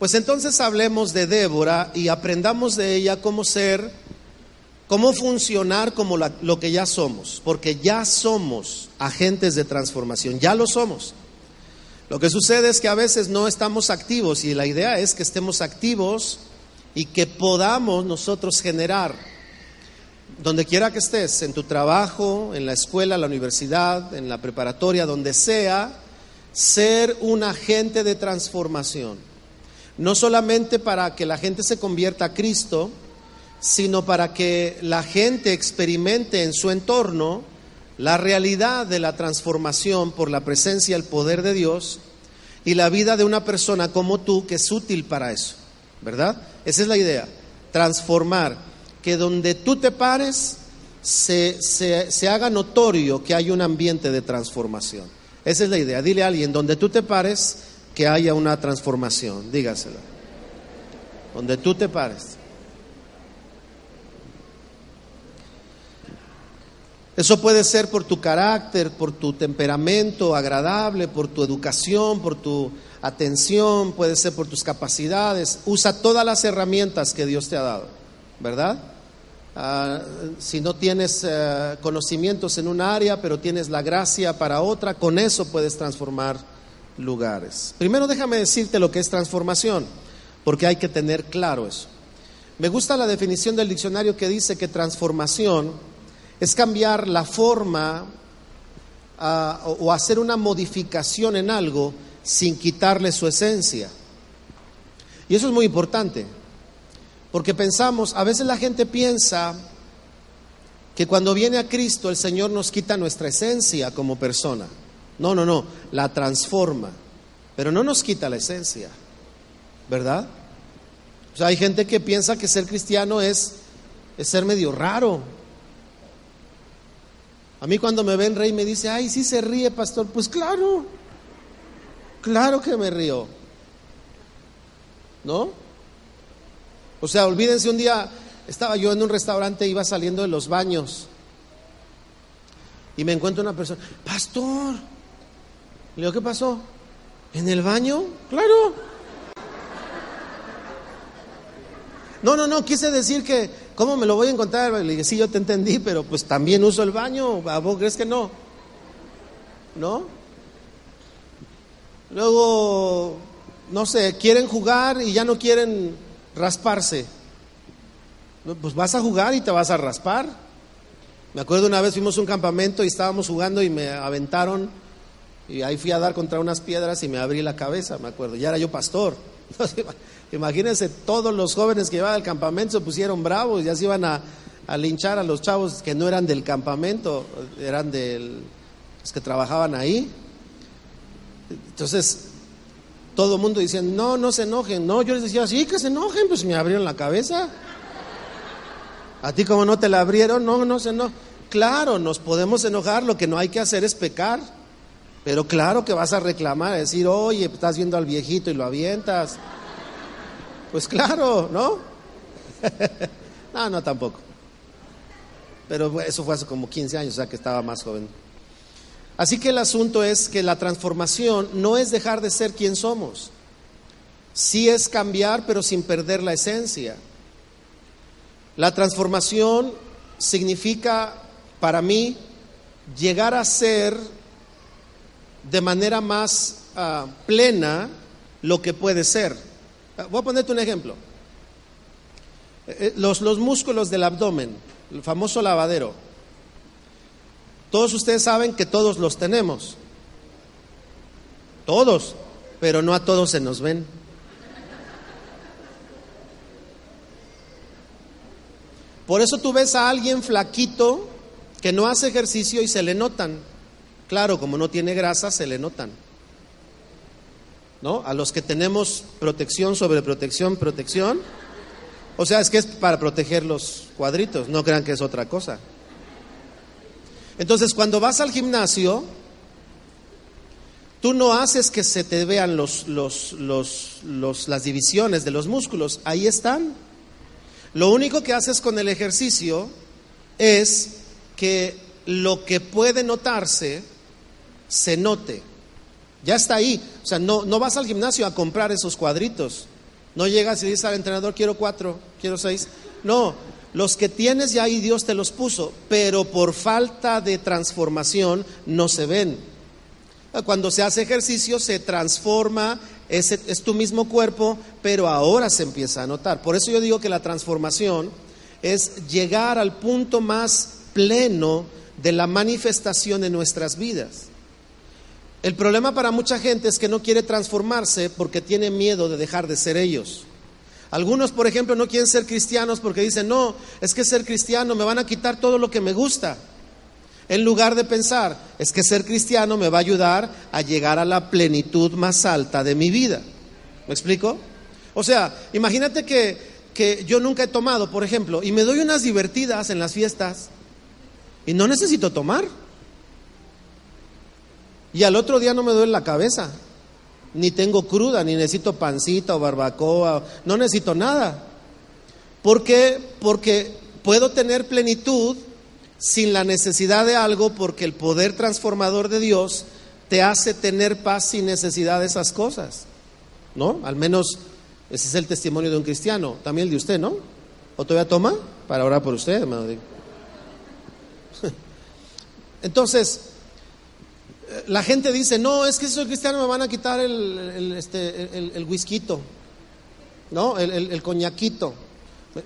Pues entonces hablemos de Débora y aprendamos de ella cómo ser, cómo funcionar como lo que ya somos, porque ya somos agentes de transformación, ya lo somos. Lo que sucede es que a veces no estamos activos y la idea es que estemos activos y que podamos nosotros generar, donde quiera que estés, en tu trabajo, en la escuela, la universidad, en la preparatoria, donde sea, ser un agente de transformación. No solamente para que la gente se convierta a Cristo, sino para que la gente experimente en su entorno la realidad de la transformación por la presencia y el poder de Dios y la vida de una persona como tú que es útil para eso, ¿verdad? Esa es la idea, transformar, que donde tú te pares se, se- se haga notorio que hay un ambiente de transformación. Esa es la idea, dile a alguien, donde tú te pares, que haya una transformación, dígaselo. Donde tú te pares. Eso puede ser por tu carácter, por tu temperamento agradable, por tu educación, por tu atención, puede ser por tus capacidades. Usa todas las herramientas que Dios te ha dado, ¿verdad? Ah, si no tienes eh, conocimientos en un área, pero tienes la gracia para otra, con eso puedes transformar lugares. Primero déjame decirte lo que es transformación, porque hay que tener claro eso. Me gusta la definición del diccionario que dice que transformación es cambiar la forma ah, o, o hacer una modificación en algo sin quitarle su esencia. Y eso es muy importante, porque pensamos, a veces la gente piensa que cuando viene a Cristo el Señor nos quita nuestra esencia como persona. No, no, no, la transforma, pero no nos quita la esencia, ¿verdad? O sea, hay gente que piensa que ser cristiano es, es ser medio raro. A mí cuando me ven rey me dice, ay, sí se ríe, pastor. Pues claro, claro que me río. ¿No? O sea, olvídense un día, estaba yo en un restaurante, iba saliendo de los baños y me encuentro una persona, pastor. Le digo, ¿qué pasó? ¿En el baño? Claro. No, no, no, quise decir que, ¿cómo me lo voy a encontrar? Le dije, sí, yo te entendí, pero pues también uso el baño, ¿a vos crees que no? ¿No? Luego, no sé, quieren jugar y ya no quieren rasparse. Pues vas a jugar y te vas a raspar. Me acuerdo una vez fuimos a un campamento y estábamos jugando y me aventaron y ahí fui a dar contra unas piedras y me abrí la cabeza, me acuerdo. Ya era yo pastor. Imagínense, todos los jóvenes que llevaban al campamento se pusieron bravos, ya se iban a, a linchar a los chavos que no eran del campamento, eran de los que trabajaban ahí. Entonces, todo el mundo decía, no, no se enojen. No, yo les decía, sí, que se enojen, pues me abrieron la cabeza. A ti como no te la abrieron, no, no se enojen. Claro, nos podemos enojar, lo que no hay que hacer es pecar. Pero claro que vas a reclamar, a decir, oye, estás viendo al viejito y lo avientas. Pues claro, ¿no? no, no tampoco. Pero eso fue hace como 15 años, o sea que estaba más joven. Así que el asunto es que la transformación no es dejar de ser quien somos. Sí es cambiar, pero sin perder la esencia. La transformación significa para mí llegar a ser de manera más ah, plena lo que puede ser. Ah, Voy a ponerte un ejemplo. Eh, eh, Los, los músculos del abdomen, el famoso lavadero. Todos ustedes saben que todos los tenemos. Todos, pero no a todos se nos ven. Por eso tú ves a alguien flaquito que no hace ejercicio y se le notan. Claro, como no tiene grasa, se le notan. ¿No? A los que tenemos protección sobre protección, protección. O sea, es que es para proteger los cuadritos, no crean que es otra cosa. Entonces, cuando vas al gimnasio, tú no haces que se te vean los, los, los, las divisiones de los músculos, ahí están. Lo único que haces con el ejercicio es que lo que puede notarse se note. Ya está ahí. O sea, no, no vas al gimnasio a comprar esos cuadritos. No llegas y dices al entrenador, quiero cuatro, quiero seis. No, los que tienes ya ahí Dios te los puso, pero por falta de transformación no se ven. Cuando se hace ejercicio se transforma, es, es tu mismo cuerpo, pero ahora se empieza a notar. Por eso yo digo que la transformación es llegar al punto más pleno de la manifestación en nuestras vidas. El problema para mucha gente es que no quiere transformarse porque tiene miedo de dejar de ser ellos. Algunos, por ejemplo, no quieren ser cristianos porque dicen, no, es que ser cristiano me van a quitar todo lo que me gusta. En lugar de pensar, es que ser cristiano me va a ayudar a llegar a la plenitud más alta de mi vida. ¿Me explico? O sea, imagínate que, que yo nunca he tomado, por ejemplo, y me doy unas divertidas en las fiestas y no necesito tomar. Y al otro día no me duele la cabeza, ni tengo cruda, ni necesito pancita o barbacoa, no necesito nada. ¿Por qué? Porque puedo tener plenitud sin la necesidad de algo, porque el poder transformador de Dios te hace tener paz sin necesidad de esas cosas. ¿No? Al menos ese es el testimonio de un cristiano, también el de usted, ¿no? ¿O todavía toma? Para orar por usted, hermano. Entonces, la gente dice, no, es que si soy cristiano me van a quitar el, el, este, el, whisky, ¿no? El, coñaquito.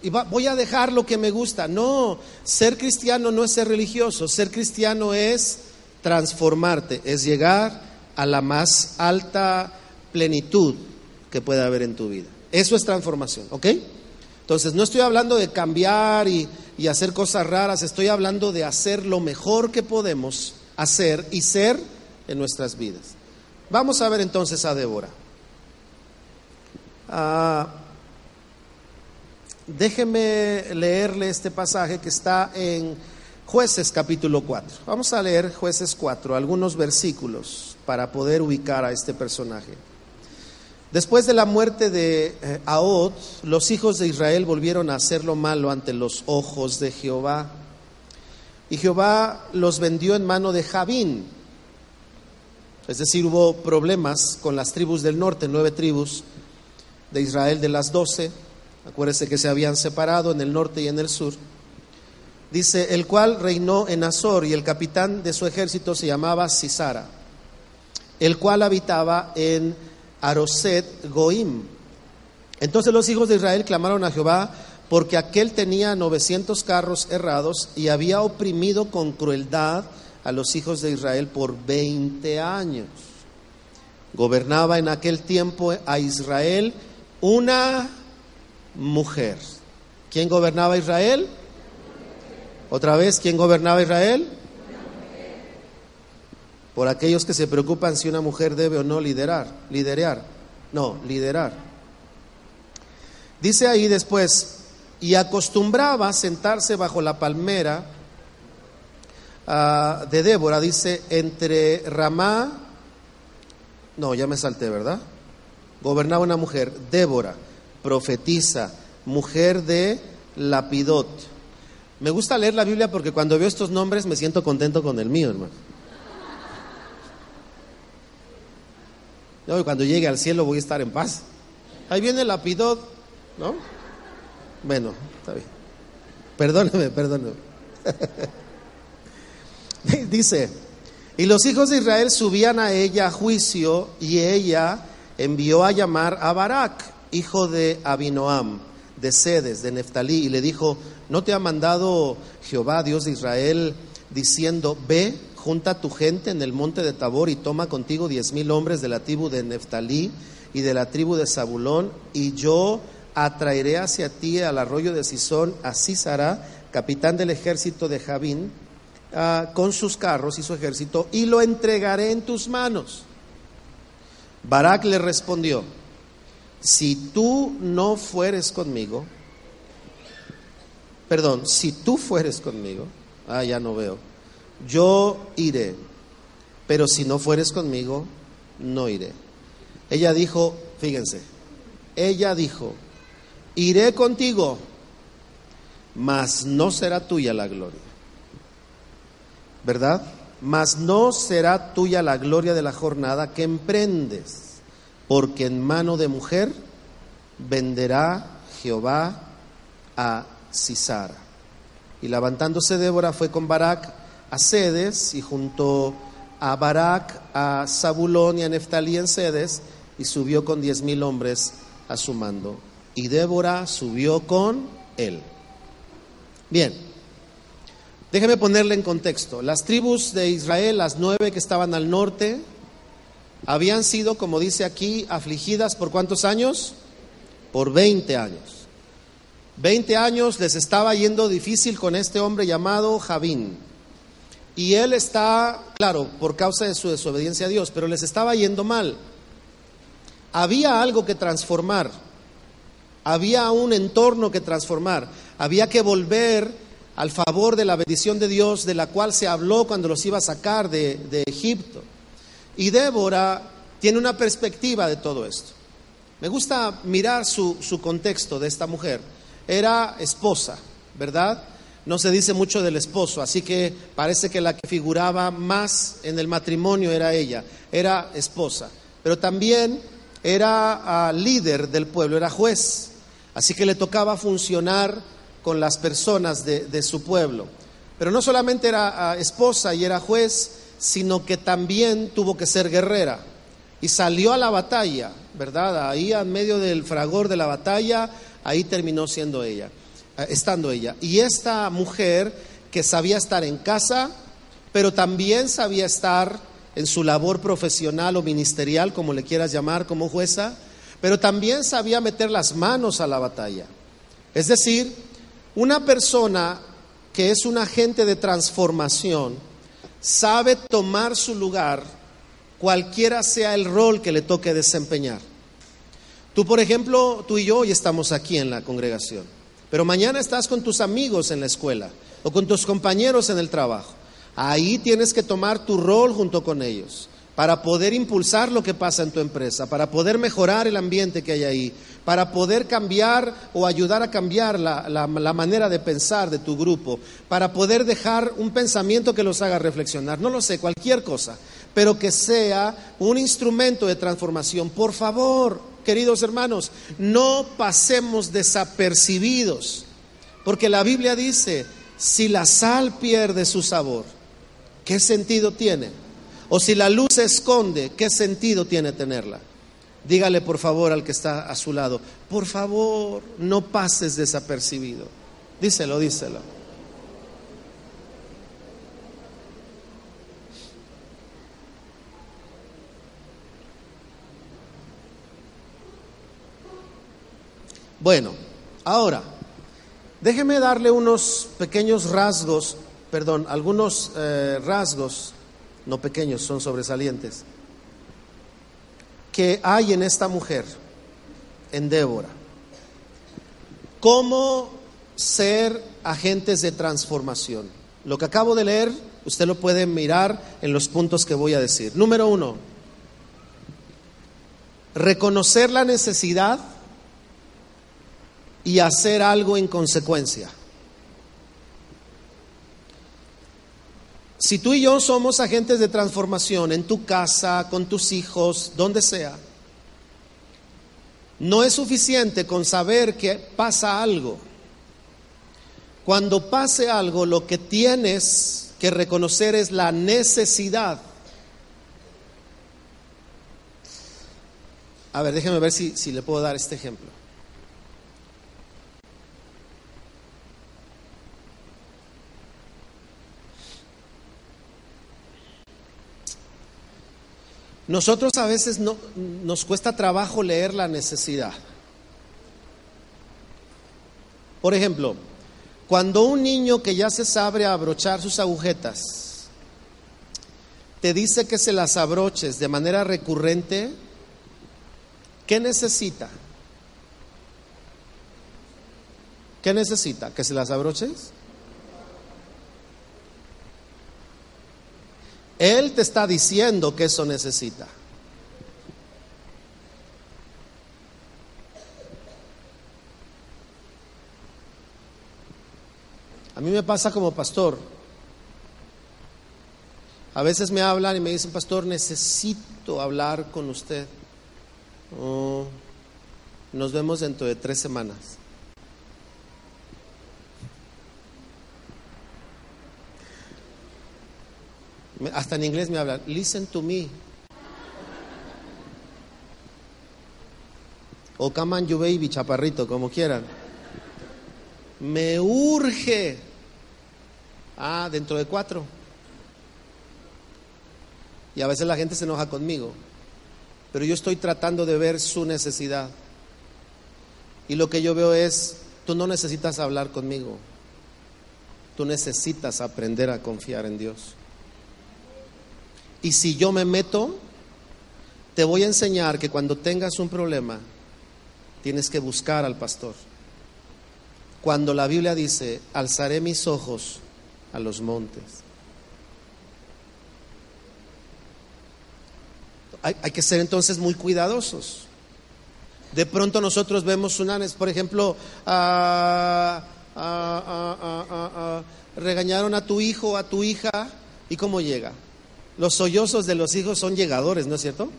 Y voy a dejar lo que me gusta. No, ser cristiano no es ser religioso. Ser cristiano es transformarte, es llegar a la más alta plenitud que pueda haber en tu vida. Eso es transformación, ¿ok? Entonces, no estoy hablando de cambiar y, y hacer cosas raras, estoy hablando de hacer lo mejor que podemos hacer y ser en nuestras vidas. Vamos a ver entonces a Débora. Ah, déjeme leerle este pasaje que está en Jueces capítulo 4. Vamos a leer Jueces 4, algunos versículos para poder ubicar a este personaje. Después de la muerte de eh, Ahod, los hijos de Israel volvieron a hacer lo malo ante los ojos de Jehová. Y Jehová los vendió en mano de Javín, es decir, hubo problemas con las tribus del norte, nueve tribus de Israel de las doce. Acuérdese que se habían separado en el norte y en el sur. Dice, el cual reinó en Azor y el capitán de su ejército se llamaba Sisara, el cual habitaba en Aroset Goim. Entonces los hijos de Israel clamaron a Jehová porque aquel tenía 900 carros errados y había oprimido con crueldad a los hijos de Israel por 20 años. Gobernaba en aquel tiempo a Israel una mujer. ¿Quién gobernaba Israel? Otra vez, ¿quién gobernaba Israel? Por aquellos que se preocupan si una mujer debe o no liderar, liderar, no, liderar. Dice ahí después, y acostumbraba sentarse bajo la palmera Ah, de Débora dice, entre Ramá, no, ya me salté, ¿verdad? Gobernaba una mujer, Débora, profetiza, mujer de Lapidot. Me gusta leer la Biblia porque cuando veo estos nombres me siento contento con el mío, hermano. y cuando llegue al cielo voy a estar en paz. Ahí viene Lapidot, ¿no? Bueno, está bien. Perdóneme, perdóneme. Dice, y los hijos de Israel subían a ella a juicio y ella envió a llamar a Barak, hijo de Abinoam, de Sedes, de Neftalí, y le dijo, ¿no te ha mandado Jehová, Dios de Israel, diciendo, ve, junta tu gente en el monte de Tabor y toma contigo diez mil hombres de la tribu de Neftalí y de la tribu de Zabulón, y yo atraeré hacia ti al arroyo de Sison a Sísara, capitán del ejército de Javín, Ah, con sus carros y su ejército y lo entregaré en tus manos. Barak le respondió, si tú no fueres conmigo, perdón, si tú fueres conmigo, ah, ya no veo, yo iré, pero si no fueres conmigo, no iré. Ella dijo, fíjense, ella dijo, iré contigo, mas no será tuya la gloria. ¿Verdad? Mas no será tuya la gloria de la jornada que emprendes, porque en mano de mujer venderá Jehová a Sisara. Y levantándose Débora fue con Barak a Cedes y junto a Barak a Zabulón y a Neftalí en Cedes y subió con diez mil hombres a su mando. Y Débora subió con él. Bien, déjeme ponerle en contexto. Las tribus de Israel, las nueve que estaban al norte, habían sido, como dice aquí, afligidas por cuántos años? Por 20 años. 20 años les estaba yendo difícil con este hombre llamado Javín. Y él está, claro, por causa de su desobediencia a Dios, pero les estaba yendo mal. Había algo que transformar, había un entorno que transformar, había que volver al favor de la bendición de Dios de la cual se habló cuando los iba a sacar de, de Egipto. Y Débora tiene una perspectiva de todo esto. Me gusta mirar su, su contexto de esta mujer era esposa, ¿verdad? No se dice mucho del esposo, así que parece que la que figuraba más en el matrimonio era ella, era esposa, pero también era ah, líder del pueblo, era juez, así que le tocaba funcionar con las personas de, su pueblo. Pero no solamente era ah, esposa y era juez, sino que también tuvo que ser guerrera y salió a la batalla, ¿verdad? Ahí en medio del fragor de la batalla ahí terminó siendo ella, eh, estando ella. Y esta mujer que sabía estar en casa, pero también sabía estar en su labor profesional o ministerial, como le quieras llamar, como jueza, pero también sabía meter las manos a la batalla. Es decir, una persona que es un agente de transformación sabe tomar su lugar cualquiera sea el rol que le toque desempeñar. Tú, por ejemplo, tú y yo hoy estamos aquí en la congregación, pero mañana estás con tus amigos en la escuela o con tus compañeros en el trabajo. Ahí tienes que tomar tu rol junto con ellos para poder impulsar lo que pasa en tu empresa, para poder mejorar el ambiente que hay ahí, para poder cambiar o ayudar a cambiar la, la, manera de pensar de tu grupo, para poder dejar un pensamiento que los haga reflexionar, no lo sé, cualquier cosa, pero que sea un instrumento de transformación. Por favor, queridos hermanos, no pasemos desapercibidos, porque la Biblia dice, si la sal pierde su sabor, ¿qué sentido tiene? O si la luz se esconde, ¿qué sentido tiene tenerla? Dígale por favor al que está a su lado, por favor, no pases desapercibido. Díselo, díselo. Bueno, ahora, déjeme darle unos pequeños rasgos, perdón, algunos eh, rasgos, no pequeños, son sobresalientes, que hay en esta mujer, en Débora. ¿Cómo ser agentes de transformación? Lo que acabo de leer, usted lo puede mirar en los puntos que voy a decir. Número uno, reconocer la necesidad y hacer algo en consecuencia. Si tú y yo somos agentes de transformación en tu casa, con tus hijos, donde sea, no es suficiente con saber que pasa algo. Cuando pase algo, lo que tienes que reconocer es la necesidad. A ver, déjeme ver si, si le puedo dar este ejemplo. Nosotros a veces no, nos cuesta trabajo leer la necesidad. Por ejemplo, cuando un niño que ya se sabe abrochar sus agujetas te dice que se las abroches de manera recurrente, ¿qué necesita? ¿Qué necesita? ¿Que se las abroches? Él te está diciendo que eso necesita. A mí me pasa como pastor. A veces me hablan y me dicen, pastor, necesito hablar con usted. Oh, Nos vemos dentro de tres semanas. Hasta en inglés me hablan, listen to me. O come on you baby, chaparrito, como quieran. Me urge. Ah, dentro de cuatro. Y a veces la gente se enoja conmigo. Pero yo estoy tratando de ver su necesidad. Y lo que yo veo es, tú no necesitas hablar conmigo. Tú necesitas aprender a confiar en Dios. Y si yo me meto, te voy a enseñar que cuando tengas un problema, tienes que buscar al pastor. Cuando la Biblia dice, alzaré mis ojos a los montes. Hay, que ser entonces muy cuidadosos. De pronto nosotros vemos unanes, por ejemplo, regañaron a tu hijo a tu hija, ¿y cómo llega? Los sollozos de los hijos son llegadores, ¿no es cierto?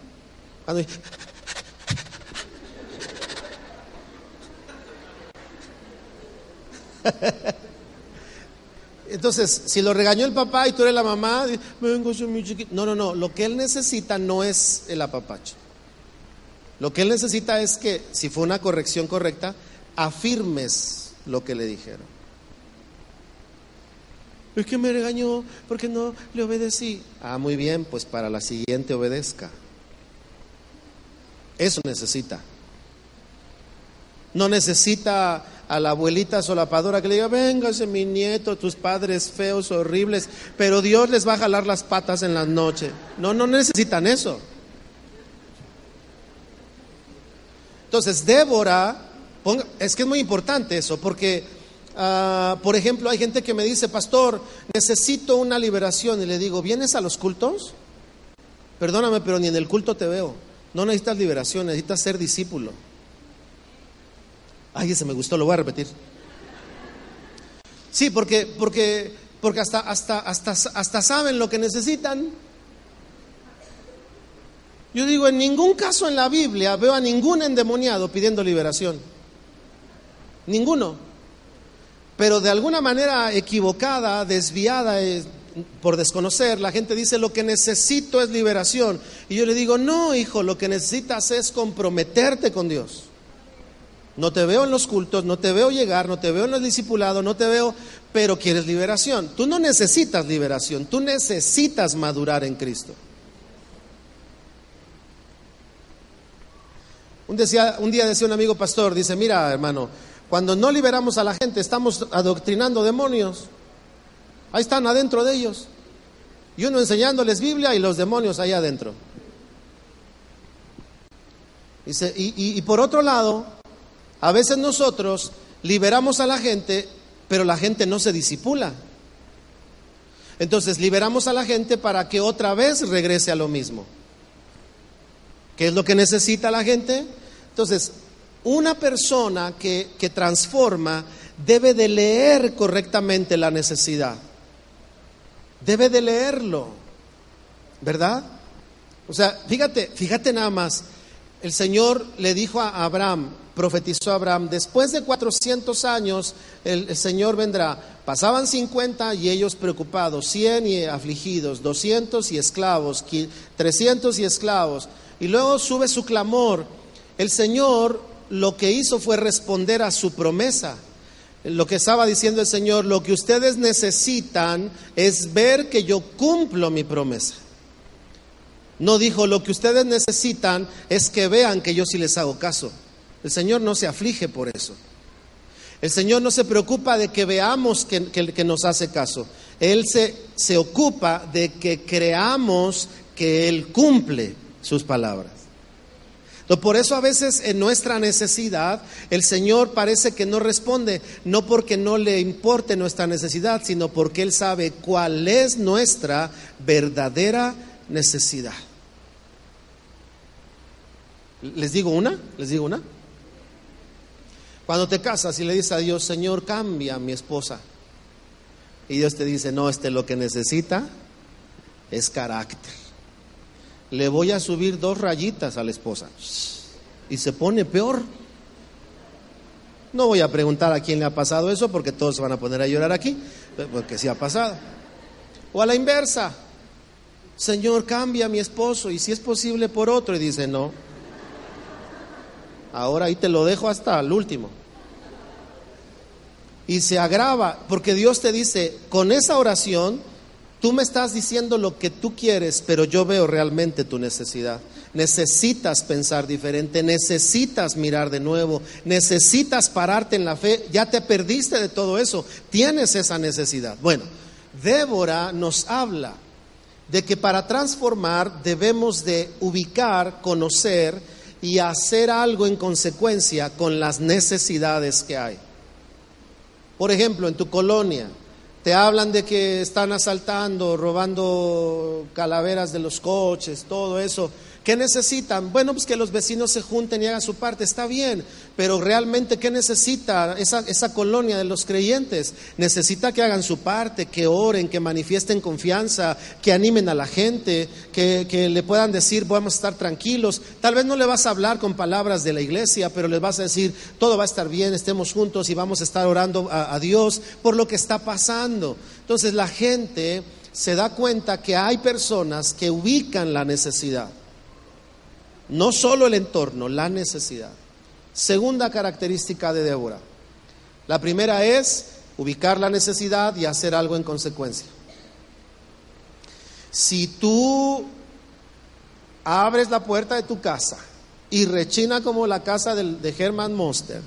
Entonces, si lo regañó el papá y tú eres la mamá, vengo, soy muy chiquito. No, no, no. Lo que él necesita no es el apapacho. Lo que él necesita es que, si fue una corrección correcta, afirmes lo que le dijeron. Es que me regañó porque no le obedecí. Ah, muy bien, pues para la siguiente obedezca. Eso necesita. No necesita a la abuelita solapadora que le diga, véngase mi nieto, tus padres feos, horribles, pero Dios les va a jalar las patas en la noche. No, no necesitan eso. Entonces, Débora, es que es muy importante eso, porque Ah, por ejemplo, hay gente que me dice, pastor, necesito una liberación. Y le digo, ¿vienes a los cultos? Perdóname, pero ni en el culto te veo. No necesitas liberación, necesitas ser discípulo. Ay, ese me gustó, lo voy a repetir. Sí, porque, porque, porque hasta, hasta, hasta, hasta saben lo que necesitan. Yo digo, en ningún caso en la Biblia veo a ningún endemoniado pidiendo liberación. Ninguno pero de alguna manera equivocada, desviada eh, por desconocer, la gente dice lo que necesito es liberación. Y yo le digo, no, hijo, lo que necesitas es comprometerte con Dios. No te veo en los cultos, no te veo llegar, no te veo en los discipulados, no te veo, pero quieres liberación. Tú no necesitas liberación, tú necesitas madurar en Cristo. Un, un día decía un amigo pastor, dice, mira hermano, cuando no liberamos a la gente, estamos adoctrinando demonios. Ahí están adentro de ellos. Y uno enseñándoles Biblia y los demonios ahí adentro. Y por otro lado, a veces nosotros liberamos a la gente, pero la gente no se disipula. Entonces liberamos a la gente para que otra vez regrese a lo mismo. ¿Qué es lo que necesita la gente? Entonces, una persona que, transforma debe de leer correctamente la necesidad. Debe de leerlo. ¿Verdad? O sea, fíjate, fíjate nada más. El Señor le dijo a Abraham, profetizó a Abraham, después de 400 años el, el, Señor vendrá. Pasaban 50 y ellos preocupados, 100 y afligidos, 200 y esclavos, 300 y esclavos. Y luego sube su clamor. El Señor lo que hizo fue responder a su promesa. Lo que estaba diciendo el Señor, lo que ustedes necesitan es ver que yo cumplo mi promesa. No dijo, lo que ustedes necesitan es que vean que yo sí les hago caso. El Señor no se aflige por eso. El Señor no se preocupa de que veamos que, que nos hace caso. Él se, se ocupa de que creamos que Él cumple sus palabras. Por eso a veces en nuestra necesidad el Señor parece que no responde, no porque no le importe nuestra necesidad, sino porque Él sabe cuál es nuestra verdadera necesidad. ¿Les digo una? ¿Les digo una? Cuando te casas y le dices a Dios, Señor, cambia a mi esposa. Y Dios te dice, no, este lo que necesita es carácter le voy a subir dos rayitas a la esposa. Y se pone peor. No voy a preguntar a quién le ha pasado eso porque todos se van a poner a llorar aquí, porque sí ha pasado. O a la inversa, Señor, cambia a mi esposo y si es posible por otro y dice, no, ahora ahí te lo dejo hasta el último. Y se agrava, porque Dios te dice, con esa oración, tú me estás diciendo lo que tú quieres, pero yo veo realmente tu necesidad necesitas pensar diferente, necesitas mirar de nuevo, necesitas pararte en la fe, ya te perdiste de todo eso, tienes esa necesidad. Bueno, Débora nos habla de que para transformar debemos de ubicar, conocer y hacer algo en consecuencia con las necesidades que hay. Por ejemplo, en tu colonia, te hablan de que están asaltando, robando calaveras de los coches, todo eso. ¿Qué necesitan? Bueno, pues que los vecinos se junten y hagan su parte, está bien, pero realmente ¿qué necesita esa, colonia de los creyentes? Necesita que hagan su parte, que oren, que manifiesten confianza, que animen a la gente, que, le puedan decir, vamos a estar tranquilos. Tal vez no le vas a hablar con palabras de la iglesia, pero les vas a decir, todo va a estar bien, estemos juntos y vamos a estar orando a Dios por lo que está pasando. Entonces la gente se da cuenta que hay personas que ubican la necesidad. No solo el entorno, la necesidad. Segunda característica de Débora. La primera es ubicar la necesidad y hacer algo en consecuencia. Si tú abres la puerta de tu casa y rechina como la casa de, Herman Monster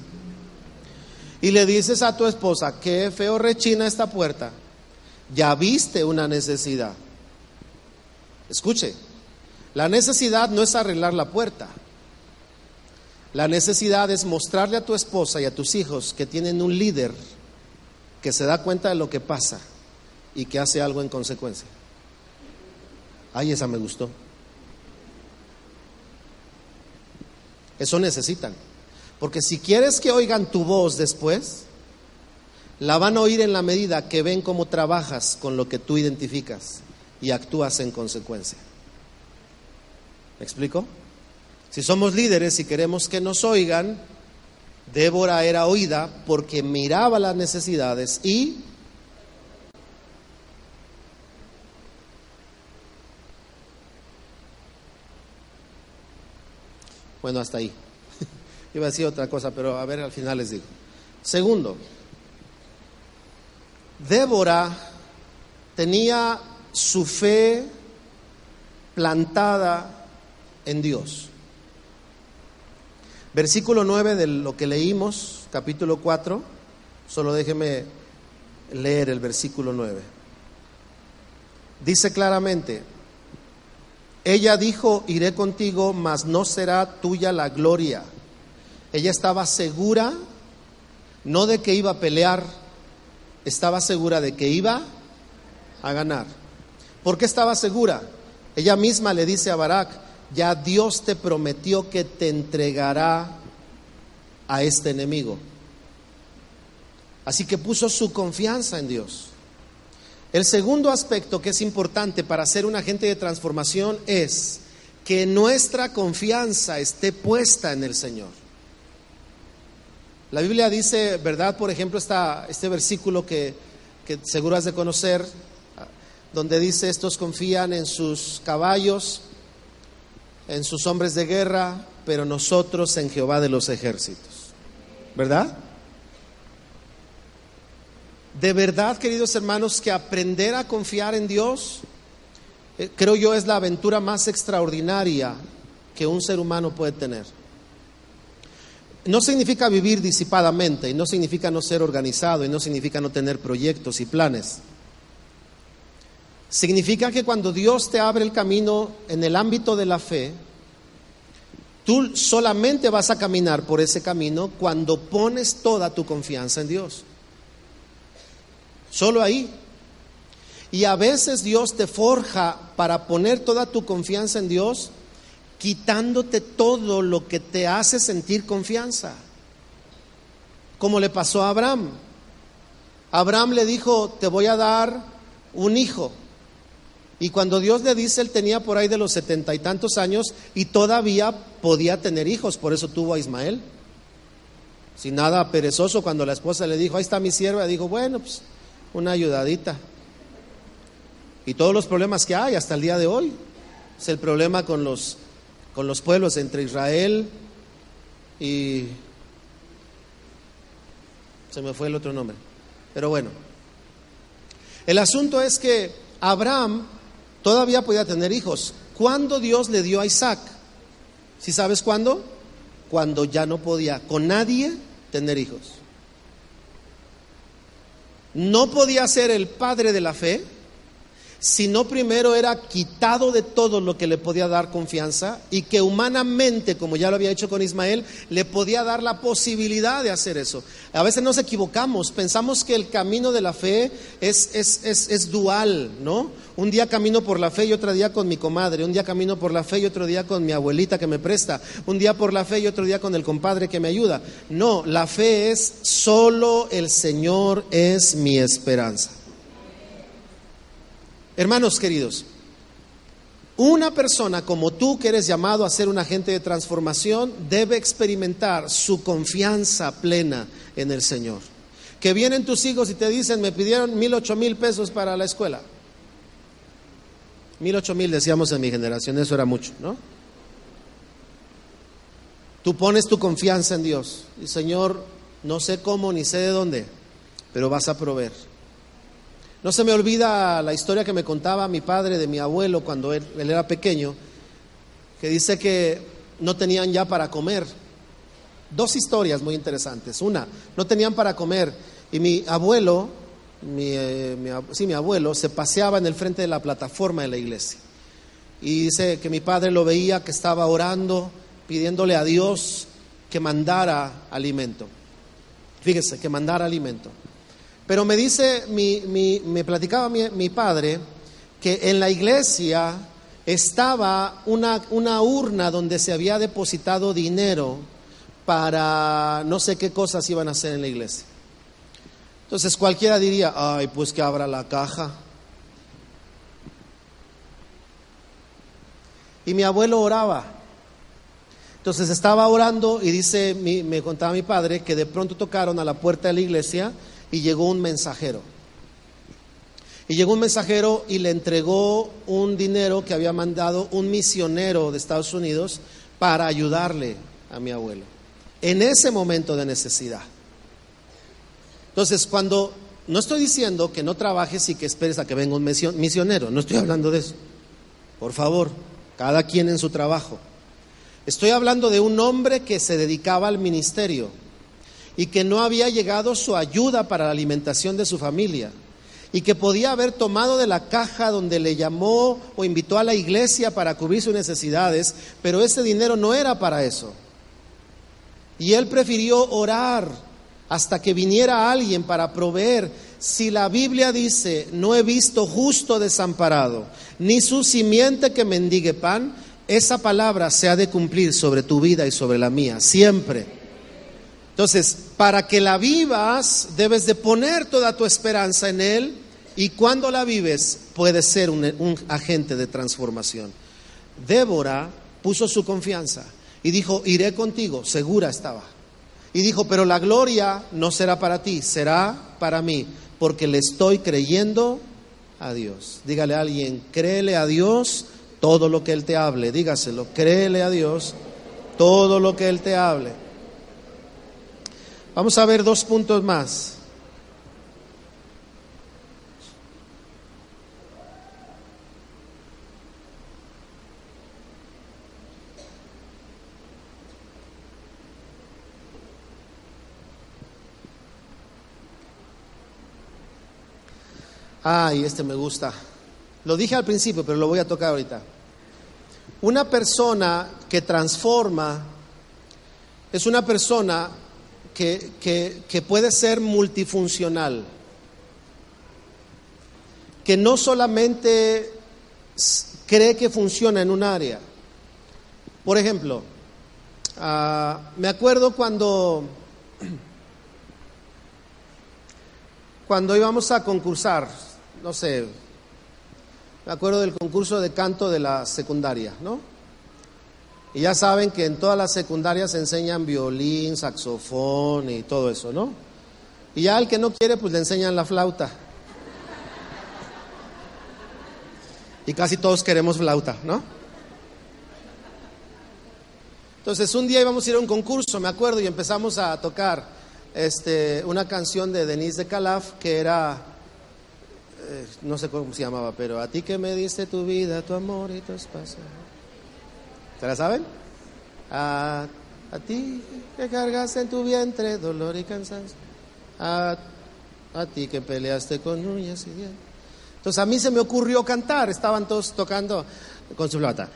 y le dices a tu esposa, qué feo rechina esta puerta, ya viste una necesidad. Escuche, la necesidad no es arreglar la puerta. La necesidad es mostrarle a tu esposa y a tus hijos que tienen un líder que se da cuenta de lo que pasa y que hace algo en consecuencia. Ay, esa me gustó. Eso necesitan. Porque si quieres que oigan tu voz después, la van a oír en la medida que ven cómo trabajas con lo que tú identificas y actúas en consecuencia. ¿Me explico? Si somos líderes y queremos que nos oigan, Débora era oída porque miraba las necesidades y Bueno, hasta ahí. Iba a decir otra cosa, pero a ver, al final les digo. Segundo, Débora tenía su fe plantada en Dios. Versículo 9 de lo que leímos, capítulo 4, solo déjeme leer el versículo 9. Dice claramente, ella dijo, iré contigo, mas no será tuya la gloria. Ella estaba segura, no de que iba a pelear, estaba segura de que iba a ganar. ¿Por qué estaba segura? Ella misma le dice a Barak, ya Dios te prometió que te entregará a este enemigo. Así que puso su confianza en Dios. El segundo aspecto que es importante para ser un agente de transformación es que nuestra confianza esté puesta en el Señor. La Biblia dice, ¿verdad? Por ejemplo, está este versículo que, que seguro has de conocer, donde dice, estos confían en sus caballos en sus hombres de guerra, pero nosotros en Jehová de los ejércitos. ¿Verdad? De verdad, queridos hermanos, que aprender a confiar en Dios, eh, creo yo, es la aventura más extraordinaria que un ser humano puede tener. No significa vivir disipadamente, y no significa no ser organizado, y no significa no tener proyectos y planes. Significa que cuando Dios te abre el camino en el ámbito de la fe, tú solamente vas a caminar por ese camino cuando pones toda tu confianza en Dios. Solo ahí. Y a veces Dios te forja para poner toda tu confianza en Dios, quitándote todo lo que te hace sentir confianza. Como le pasó a Abraham. Abraham le dijo, te voy a dar un hijo. Y cuando Dios le dice, él tenía por ahí de los setenta y tantos años y todavía podía tener hijos, por eso tuvo a Ismael. Sin nada perezoso, cuando la esposa le dijo, ahí está mi sierva, dijo, bueno, pues una ayudadita. Y todos los problemas que hay hasta el día de hoy. Es el problema con los, con los pueblos entre Israel y... Se me fue el otro nombre. Pero bueno. El asunto es que Abraham todavía podía tener hijos. ¿Cuándo Dios le dio a Isaac? ¿Si sabes cuándo? Cuando ya no podía con nadie tener hijos. No podía ser el padre de la fe sino primero era quitado de todo lo que le podía dar confianza y que humanamente, como ya lo había hecho con Ismael, le podía dar la posibilidad de hacer eso. A veces nos equivocamos, pensamos que el camino de la fe es, es, es, es dual, ¿no? Un día camino por la fe y otro día con mi comadre, un día camino por la fe y otro día con mi abuelita que me presta, un día por la fe y otro día con el compadre que me ayuda. No, la fe es solo el Señor es mi esperanza. Hermanos queridos, una persona como tú que eres llamado a ser un agente de transformación debe experimentar su confianza plena en el Señor. Que vienen tus hijos y te dicen, me pidieron mil, ocho mil pesos para la escuela. Mil, ocho mil decíamos en mi generación, eso era mucho, ¿no? Tú pones tu confianza en Dios y Señor, no sé cómo ni sé de dónde, pero vas a proveer. No se me olvida la historia que me contaba mi padre de mi abuelo cuando él, era pequeño, que dice que no tenían ya para comer. Dos historias muy interesantes. Una, no tenían para comer y mi abuelo, mi, eh, sí, mi abuelo, se paseaba en el frente de la plataforma de la iglesia. Y dice que mi padre lo veía que estaba orando, pidiéndole a Dios que mandara alimento. Fíjese, que mandara alimento. Pero me dice, me platicaba mi, padre que en la iglesia estaba una, una urna donde se había depositado dinero para no sé qué cosas iban a hacer en la iglesia. Entonces cualquiera diría, ay, pues que abra la caja. Y mi abuelo oraba. Entonces estaba orando y dice, me contaba mi padre que de pronto tocaron a la puerta de la iglesia y llegó un mensajero. Y llegó un mensajero y le entregó un dinero que había mandado un misionero de Estados Unidos para ayudarle a mi abuelo en ese momento de necesidad. Entonces, cuando no estoy diciendo que no trabajes y que esperes a que venga un misionero, no estoy hablando de eso. Por favor, cada quien en su trabajo. Estoy hablando de un hombre que se dedicaba al ministerio y que no había llegado su ayuda para la alimentación de su familia y que podía haber tomado de la caja donde le llamó o invitó a la iglesia para cubrir sus necesidades, pero ese dinero no era para eso. Y él prefirió orar hasta que viniera alguien para proveer. Si la Biblia dice, no he visto justo desamparado, ni su simiente que mendigue pan, esa palabra se ha de cumplir sobre tu vida y sobre la mía, siempre. Entonces, para que la vivas, debes de poner toda tu esperanza en Él y cuando la vives, puedes ser un, agente de transformación. Débora puso su confianza y dijo, iré contigo, segura estaba. Y dijo, pero la gloria no será para ti, será para mí, porque le estoy creyendo a Dios. Dígale a alguien, créele a Dios todo lo que Él te hable, dígaselo, créele a Dios todo lo que Él te hable. Vamos a ver dos puntos más. Ay, este me gusta. Lo dije al principio, pero lo voy a tocar ahorita. Una persona que transforma es una persona que, puede ser multifuncional, que no solamente cree que funciona en un área. Por ejemplo, ah, me acuerdo cuando, cuando íbamos a concursar, no sé, me acuerdo del concurso de canto de la secundaria, ¿no? Y ya saben que en todas las secundarias se enseñan violín, saxofón y todo eso, ¿no? Y ya al que no quiere, pues le enseñan la flauta. Y casi todos queremos flauta, ¿no? Entonces un día íbamos a ir a un concurso, me acuerdo, y empezamos a tocar este, una canción de Denise de Calaf que era, eh, no sé cómo se llamaba, pero a ti que me diste tu vida, tu amor y tu espacio. ¿Se la saben? A, a ti que cargaste en tu vientre dolor y cansancio. A, a ti que peleaste con uñas y dientes. Entonces a mí se me ocurrió cantar, estaban todos tocando con su flauta.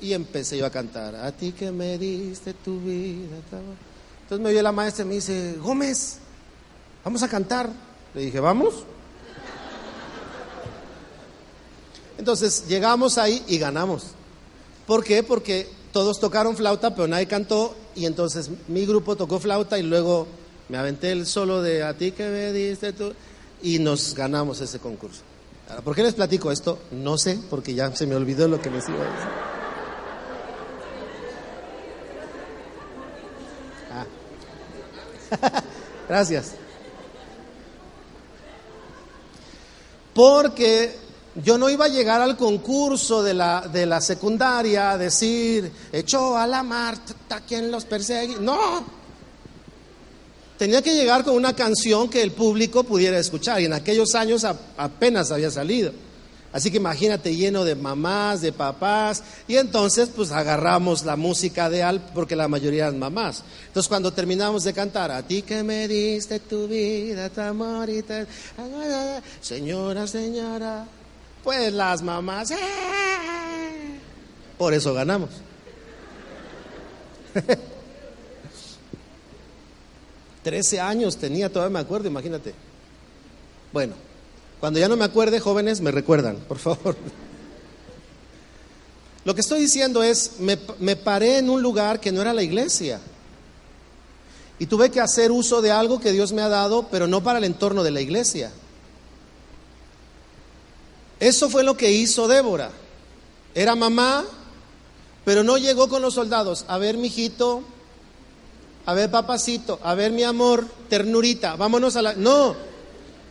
Y empecé yo a cantar, a ti que me diste tu vida. Entonces me vio la maestra y me dice, Gómez, vamos a cantar. Le dije, vamos. Entonces llegamos ahí y ganamos. ¿Por qué? Porque todos tocaron flauta, pero nadie cantó. Y entonces mi grupo tocó flauta y luego me aventé el solo de a ti que me diste tú. Y nos ganamos ese concurso. ¿Por qué les platico esto? No sé, porque ya se me olvidó lo que les iba a decir. Ah. Gracias. Porque yo no iba a llegar al concurso de la, de la secundaria a decir, echó a la Marta quien los persegue. No. Tenía que llegar con una canción que el público pudiera escuchar. Y en aquellos años apenas había salido. Así que imagínate lleno de mamás, de papás, y entonces pues agarramos la música de Al, porque la mayoría eran mamás. Entonces cuando terminamos de cantar, a ti que me diste tu vida, tu amor y tal, señora, señora, pues las mamás, ¡eh! por eso ganamos. Trece años tenía, todavía me acuerdo, imagínate. Bueno, cuando ya no me acuerde, jóvenes, me recuerdan, por favor. Lo que estoy diciendo es, me, me, paré en un lugar que no era la iglesia. Y tuve que hacer uso de algo que Dios me ha dado, pero no para el entorno de la iglesia. Eso fue lo que hizo Débora. Era mamá, pero no llegó con los soldados. A ver, mijito, a ver, papacito, a ver, mi amor, ternurita, vámonos a la. No,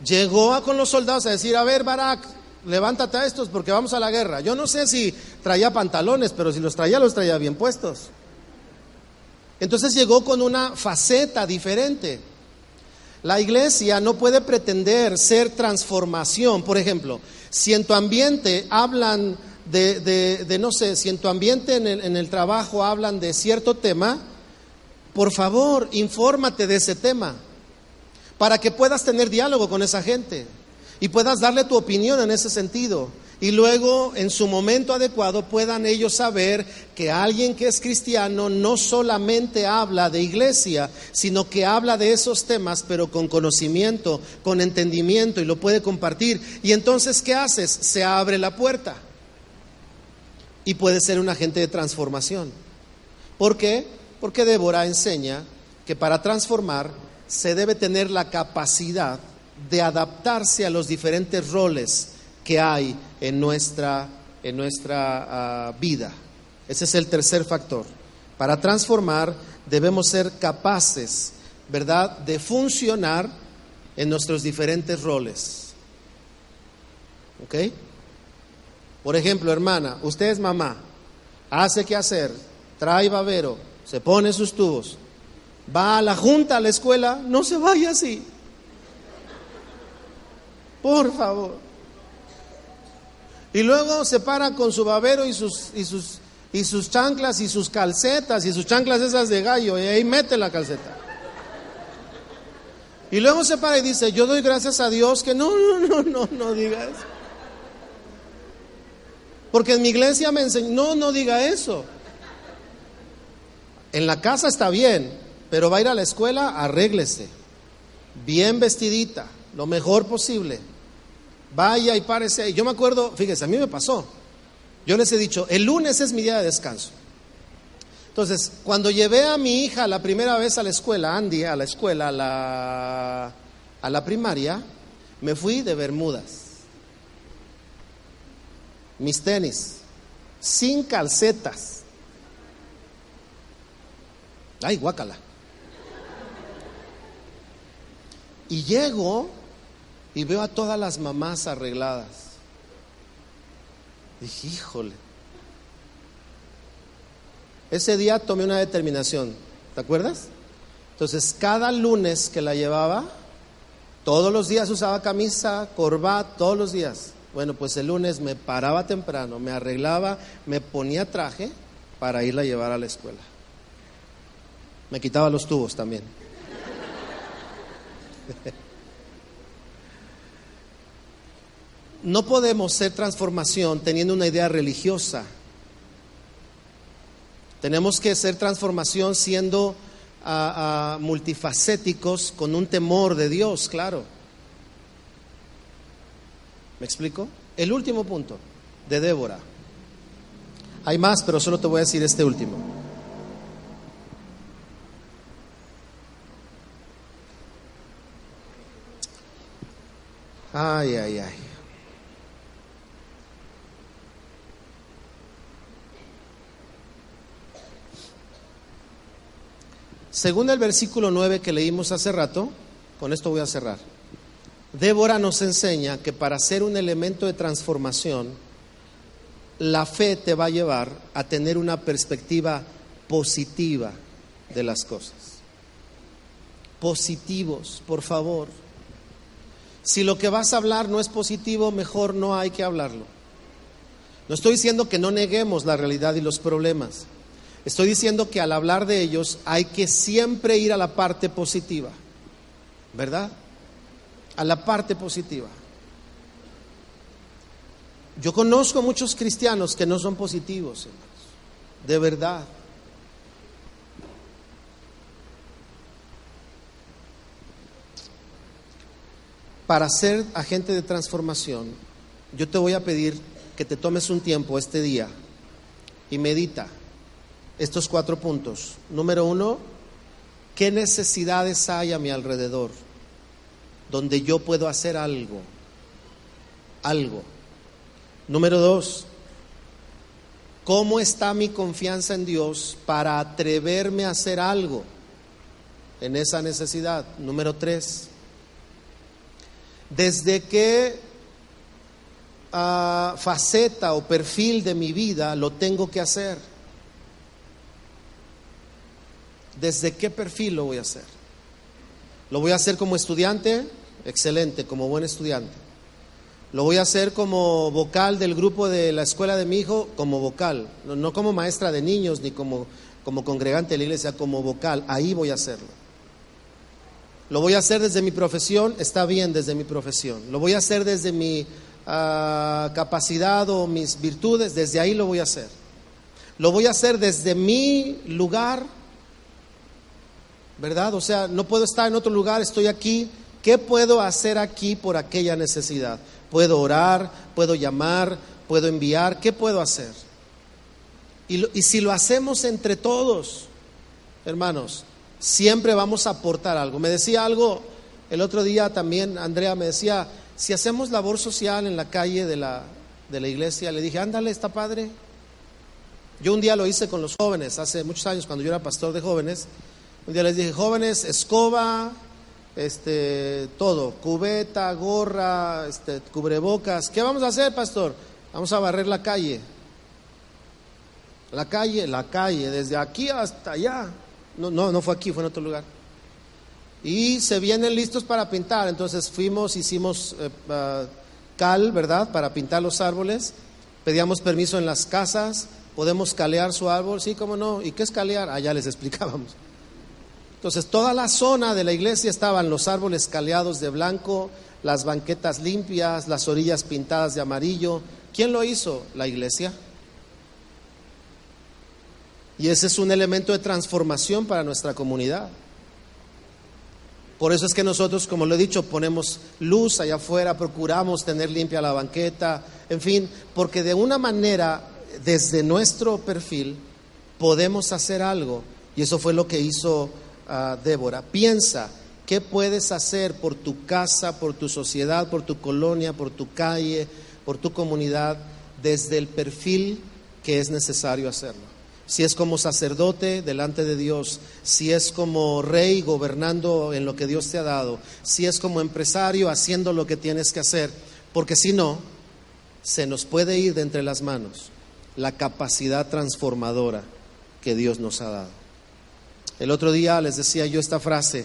llegó con los soldados a decir: A ver, Barak, levántate a estos porque vamos a la guerra. Yo no sé si traía pantalones, pero si los traía, los traía bien puestos. Entonces llegó con una faceta diferente. La iglesia no puede pretender ser transformación. Por ejemplo, si en tu ambiente hablan de, no sé, si en tu ambiente en el, en el trabajo hablan de cierto tema, por favor, infórmate de ese tema para que puedas tener diálogo con esa gente y puedas darle tu opinión en ese sentido. Y luego, en su momento adecuado, puedan ellos saber que alguien que es cristiano no solamente habla de iglesia, sino que habla de esos temas, pero con conocimiento, con entendimiento y lo puede compartir. Y entonces, ¿qué haces? Se abre la puerta y puede ser un agente de transformación. ¿Por qué? Porque Débora enseña que para transformar se debe tener la capacidad de adaptarse a los diferentes roles que hay en nuestra, en nuestra ah, vida. Ese es el tercer factor. Para transformar debemos ser capaces, ¿verdad?, de funcionar en nuestros diferentes roles. ¿Ok? Por ejemplo, hermana, usted es mamá, hace qué hacer, trae babero, se pone sus tubos, va a la junta a la escuela, no se vaya así. Por favor. Y luego se para con su babero y sus, y sus, y sus chanclas y sus calcetas y sus chanclas esas de gallo y ahí mete la calceta. Y luego se para y dice, yo doy gracias a Dios que no, no, no, no, no diga eso. Porque en mi iglesia me enseñó, no, no diga eso. En la casa está bien, pero va a ir a la escuela, arréglese. Bien vestidita, lo mejor posible. Vaya y párese. Yo me acuerdo, fíjese, a mí me pasó. Yo les he dicho, el lunes es mi día de descanso. Entonces, cuando llevé a mi hija la primera vez a la escuela, Andy, a la escuela, a la, a la primaria, me fui de Bermudas. Mis tenis, sin calcetas. Ay, guácala. Y llego y veo a todas las mamás arregladas. Dije, híjole. Ese día tomé una determinación, ¿te acuerdas? Entonces, cada lunes que la llevaba, todos los días usaba camisa, corbata, todos los días. Bueno, pues el lunes me paraba temprano, me arreglaba, me ponía traje para irla a llevar a la escuela. Me quitaba los tubos también. No podemos ser transformación teniendo una idea religiosa. Tenemos que ser transformación siendo ah, ah, multifacéticos con un temor de Dios, claro. ¿Me explico? El último punto de Débora. Hay más, pero solo te voy a decir este último. Ay, ay, ay. Según el versículo 9 que leímos hace rato, con esto voy a cerrar. Débora nos enseña que para ser un elemento de transformación, la fe te va a llevar a tener una perspectiva positiva de las cosas. Positivos, por favor. Si lo que vas a hablar no es positivo, mejor no hay que hablarlo. No estoy diciendo que no neguemos la realidad y los problemas. Estoy diciendo que al hablar de ellos hay que siempre ir a la parte positiva, ¿verdad? A la parte positiva. Yo conozco muchos cristianos que no son positivos, hermanos, de verdad. Para ser agente de transformación, yo te voy a pedir que te tomes un tiempo este día y medita estos cuatro puntos. Número uno, ¿qué necesidades hay a mi alrededor donde yo puedo hacer algo? Algo. Número dos, ¿cómo está mi confianza en Dios para atreverme a hacer algo en esa necesidad? Número tres, ¿desde qué ah, faceta o perfil de mi vida lo tengo que hacer? ¿Desde qué perfil lo voy a hacer? ¿Lo voy a hacer como estudiante? Excelente, como buen estudiante. ¿Lo voy a hacer como vocal del grupo de la escuela de mi hijo? Como vocal, no, como maestra de niños ni como, como congregante de la iglesia, como vocal. Ahí voy a hacerlo. ¿Lo voy a hacer desde mi profesión? Está bien desde mi profesión. ¿Lo voy a hacer desde mi ah, capacidad o mis virtudes? Desde ahí lo voy a hacer. ¿Lo voy a hacer desde mi lugar? ¿Verdad? O sea, no puedo estar en otro lugar, estoy aquí. ¿Qué puedo hacer aquí por aquella necesidad? Puedo orar, puedo llamar, puedo enviar, ¿qué puedo hacer? Y, y si lo hacemos entre todos, hermanos, siempre vamos a aportar algo. Me decía algo el otro día también, Andrea me decía, si hacemos labor social en la calle de la, de la iglesia, le dije, ándale, está padre. Yo un día lo hice con los jóvenes, hace muchos años, cuando yo era pastor de jóvenes, un día les dije, jóvenes, escoba, este, todo, cubeta, gorra, este, cubrebocas. ¿Qué vamos a hacer, pastor? Vamos a barrer la calle. La calle, la calle, desde aquí hasta allá. No, no, no fue aquí, fue en otro lugar. Y se vienen listos para pintar. Entonces fuimos, hicimos eh, ah, cal, ¿verdad? Para pintar los árboles. Pedíamos permiso en las casas. Podemos calear su árbol, sí, cómo no. ¿Y qué es calear? Allá les explicábamos. Entonces, toda la zona de la iglesia estaban los árboles caleados de blanco, las banquetas limpias, las orillas pintadas de amarillo. ¿Quién lo hizo? La iglesia. Y ese es un elemento de transformación para nuestra comunidad. Por eso es que nosotros, como lo he dicho, ponemos luz allá afuera, procuramos tener limpia la banqueta, en fin, porque de una manera, desde nuestro perfil, podemos hacer algo. Y eso fue lo que hizo Débora, piensa qué puedes hacer por tu casa, por tu sociedad, por tu colonia, por tu calle, por tu comunidad, desde el perfil que es necesario hacerlo. Si es como sacerdote delante de Dios, si es como rey gobernando en lo que Dios te ha dado, si es como empresario haciendo lo que tienes que hacer, porque si no, se nos puede ir de entre las manos la capacidad transformadora que Dios nos ha dado. El otro día les decía yo esta frase,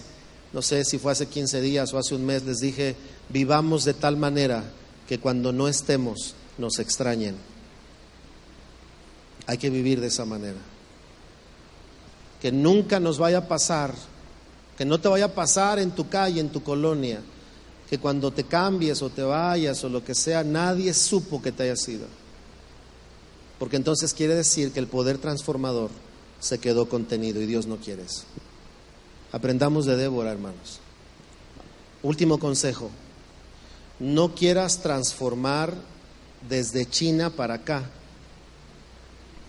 no sé si fue hace 15 días o hace un mes, les dije, vivamos de tal manera que cuando no estemos nos extrañen. Hay que vivir de esa manera. Que nunca nos vaya a pasar, que no te vaya a pasar en tu calle, en tu colonia, que cuando te cambies o te vayas o lo que sea, nadie supo que te haya sido. Porque entonces quiere decir que el poder transformador se quedó contenido y Dios no quiere eso. Aprendamos de Débora, hermanos. Último consejo. No quieras transformar desde China para acá.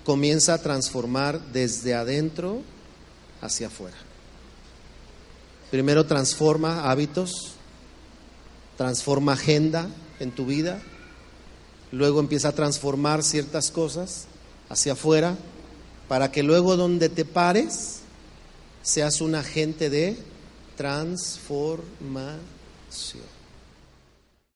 Comienza a transformar desde adentro hacia afuera. Primero transforma hábitos, transforma agenda en tu vida, luego empieza a transformar ciertas cosas hacia afuera, para que luego donde te pares seas un agente de transformación.